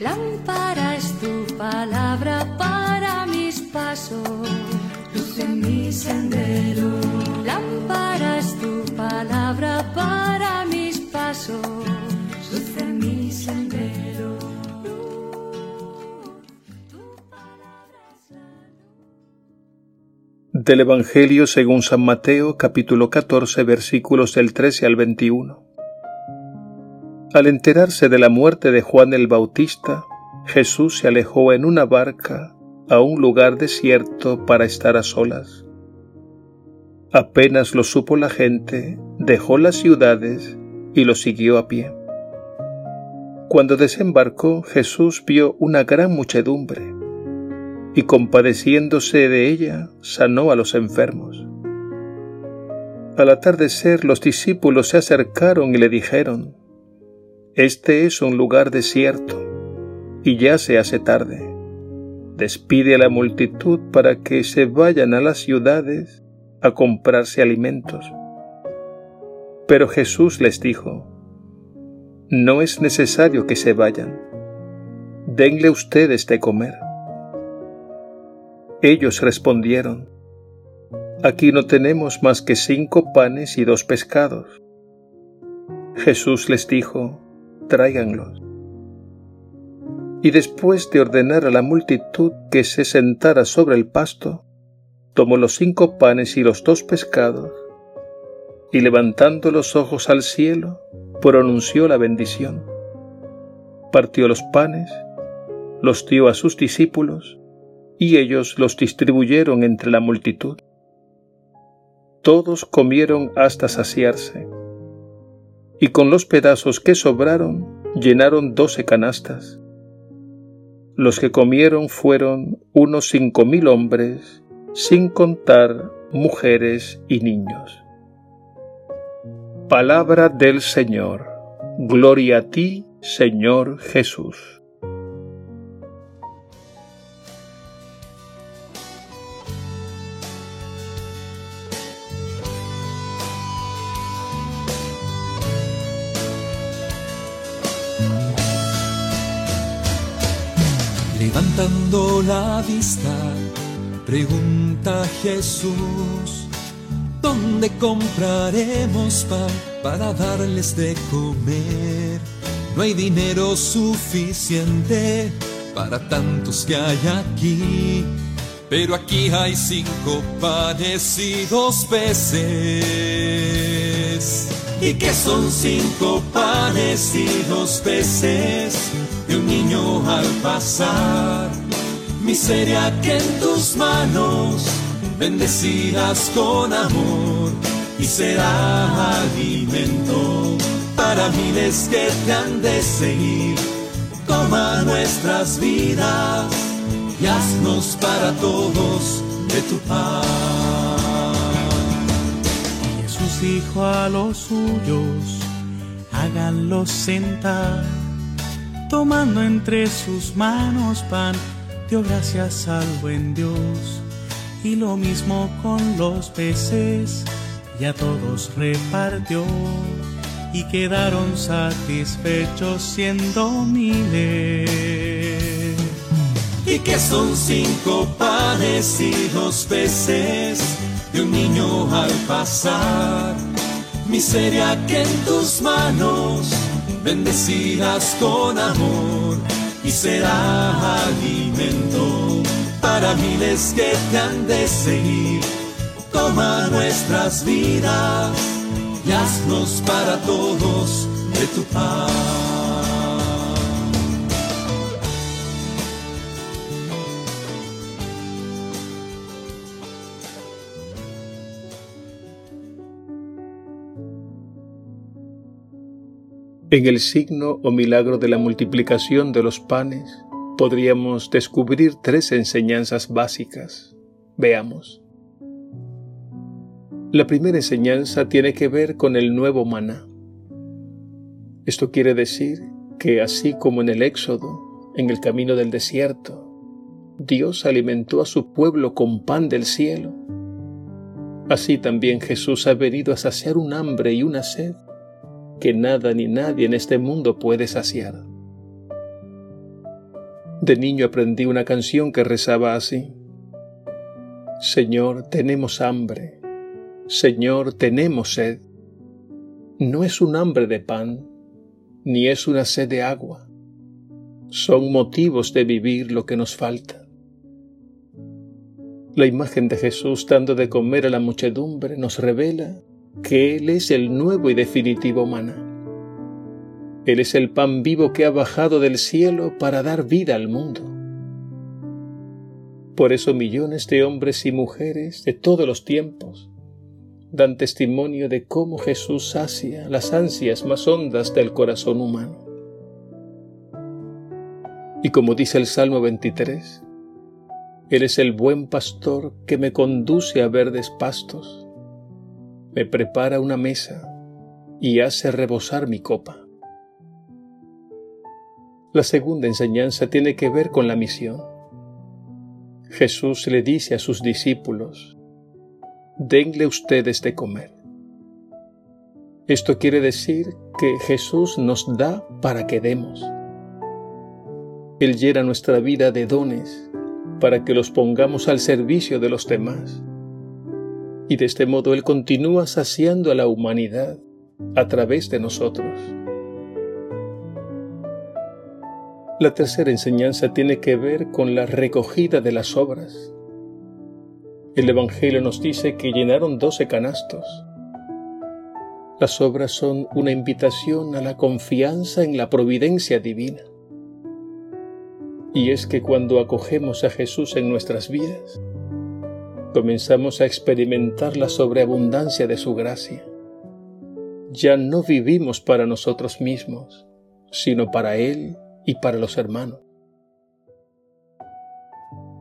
Lámpara es tu palabra para mis pasos, luz en mi sendero. Lámpara es tu palabra para mis pasos, luz en mi sendero. Del Evangelio según San Mateo capítulo 14 versículos del 13 al 21. Al enterarse de la muerte de Juan el Bautista, Jesús se alejó en una barca a un lugar desierto para estar a solas. Apenas lo supo la gente, dejó las ciudades y lo siguió a pie. Cuando desembarcó, Jesús vio una gran muchedumbre y compadeciéndose de ella, sanó a los enfermos. Al atardecer los discípulos se acercaron y le dijeron, este es un lugar desierto y ya se hace tarde. Despide a la multitud para que se vayan a las ciudades a comprarse alimentos. Pero Jesús les dijo, No es necesario que se vayan, denle ustedes de comer. Ellos respondieron, Aquí no tenemos más que cinco panes y dos pescados. Jesús les dijo, tráiganlos. Y después de ordenar a la multitud que se sentara sobre el pasto, tomó los cinco panes y los dos pescados, y levantando los ojos al cielo, pronunció la bendición. Partió los panes, los dio a sus discípulos, y ellos los distribuyeron entre la multitud. Todos comieron hasta saciarse y con los pedazos que sobraron llenaron doce canastas. Los que comieron fueron unos cinco mil hombres, sin contar mujeres y niños. Palabra del Señor. Gloria a ti, Señor Jesús. Levantando la vista, pregunta Jesús, ¿dónde compraremos pan para darles de comer? No hay dinero suficiente para tantos que hay aquí, pero aquí hay cinco panes y dos peces. ¿Y qué son cinco panes y dos peces? De un niño al pasar. Miseria que en tus manos bendecidas con amor y será alimento para miles que te han de seguir. Toma nuestras vidas y haznos para todos de tu paz. Jesús dijo a los suyos, háganlos sentar tomando entre sus manos pan, dio gracias al buen Dios. Y lo mismo con los peces, y a todos repartió, y quedaron satisfechos siendo miles. ¿Y que son cinco panes y peces de un niño al pasar? Miseria que en tus manos bendecidas con amor y será alimento para miles que te han de seguir. Toma nuestras vidas y haznos para todos de tu paz. En el signo o milagro de la multiplicación de los panes podríamos descubrir tres enseñanzas básicas. Veamos. La primera enseñanza tiene que ver con el nuevo maná. Esto quiere decir que así como en el Éxodo, en el camino del desierto, Dios alimentó a su pueblo con pan del cielo, así también Jesús ha venido a saciar un hambre y una sed que nada ni nadie en este mundo puede saciar. De niño aprendí una canción que rezaba así. Señor, tenemos hambre. Señor, tenemos sed. No es un hambre de pan, ni es una sed de agua. Son motivos de vivir lo que nos falta. La imagen de Jesús dando de comer a la muchedumbre nos revela que Él es el nuevo y definitivo maná. Él es el pan vivo que ha bajado del cielo para dar vida al mundo. Por eso millones de hombres y mujeres de todos los tiempos dan testimonio de cómo Jesús sacia las ansias más hondas del corazón humano. Y como dice el Salmo 23, Él es el buen pastor que me conduce a verdes pastos, me prepara una mesa y hace rebosar mi copa. La segunda enseñanza tiene que ver con la misión. Jesús le dice a sus discípulos, denle ustedes de comer. Esto quiere decir que Jesús nos da para que demos. Él llena nuestra vida de dones para que los pongamos al servicio de los demás. Y de este modo Él continúa saciando a la humanidad a través de nosotros. La tercera enseñanza tiene que ver con la recogida de las obras. El Evangelio nos dice que llenaron doce canastos. Las obras son una invitación a la confianza en la providencia divina. Y es que cuando acogemos a Jesús en nuestras vidas, comenzamos a experimentar la sobreabundancia de su gracia. Ya no vivimos para nosotros mismos, sino para Él y para los hermanos.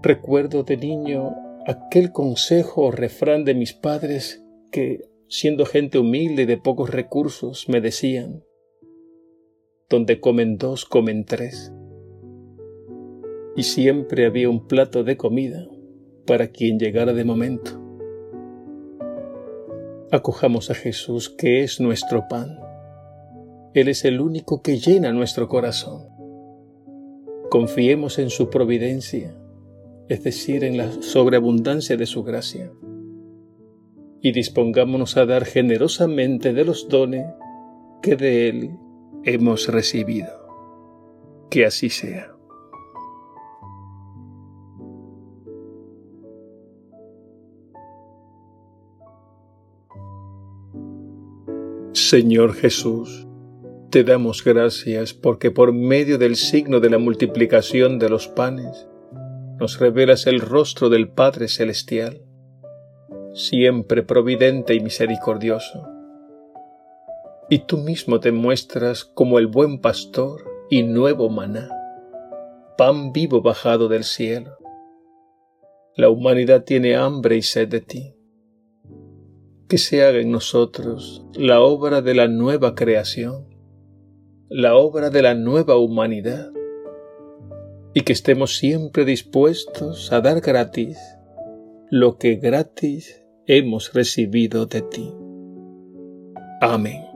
Recuerdo de niño aquel consejo o refrán de mis padres que, siendo gente humilde y de pocos recursos, me decían, donde comen dos, comen tres. Y siempre había un plato de comida para quien llegara de momento. Acojamos a Jesús, que es nuestro pan. Él es el único que llena nuestro corazón. Confiemos en su providencia, es decir, en la sobreabundancia de su gracia, y dispongámonos a dar generosamente de los dones que de Él hemos recibido. Que así sea. Señor Jesús, te damos gracias porque por medio del signo de la multiplicación de los panes nos revelas el rostro del Padre Celestial, siempre providente y misericordioso. Y tú mismo te muestras como el buen pastor y nuevo maná, pan vivo bajado del cielo. La humanidad tiene hambre y sed de ti. Que se haga en nosotros la obra de la nueva creación la obra de la nueva humanidad y que estemos siempre dispuestos a dar gratis lo que gratis hemos recibido de ti. Amén.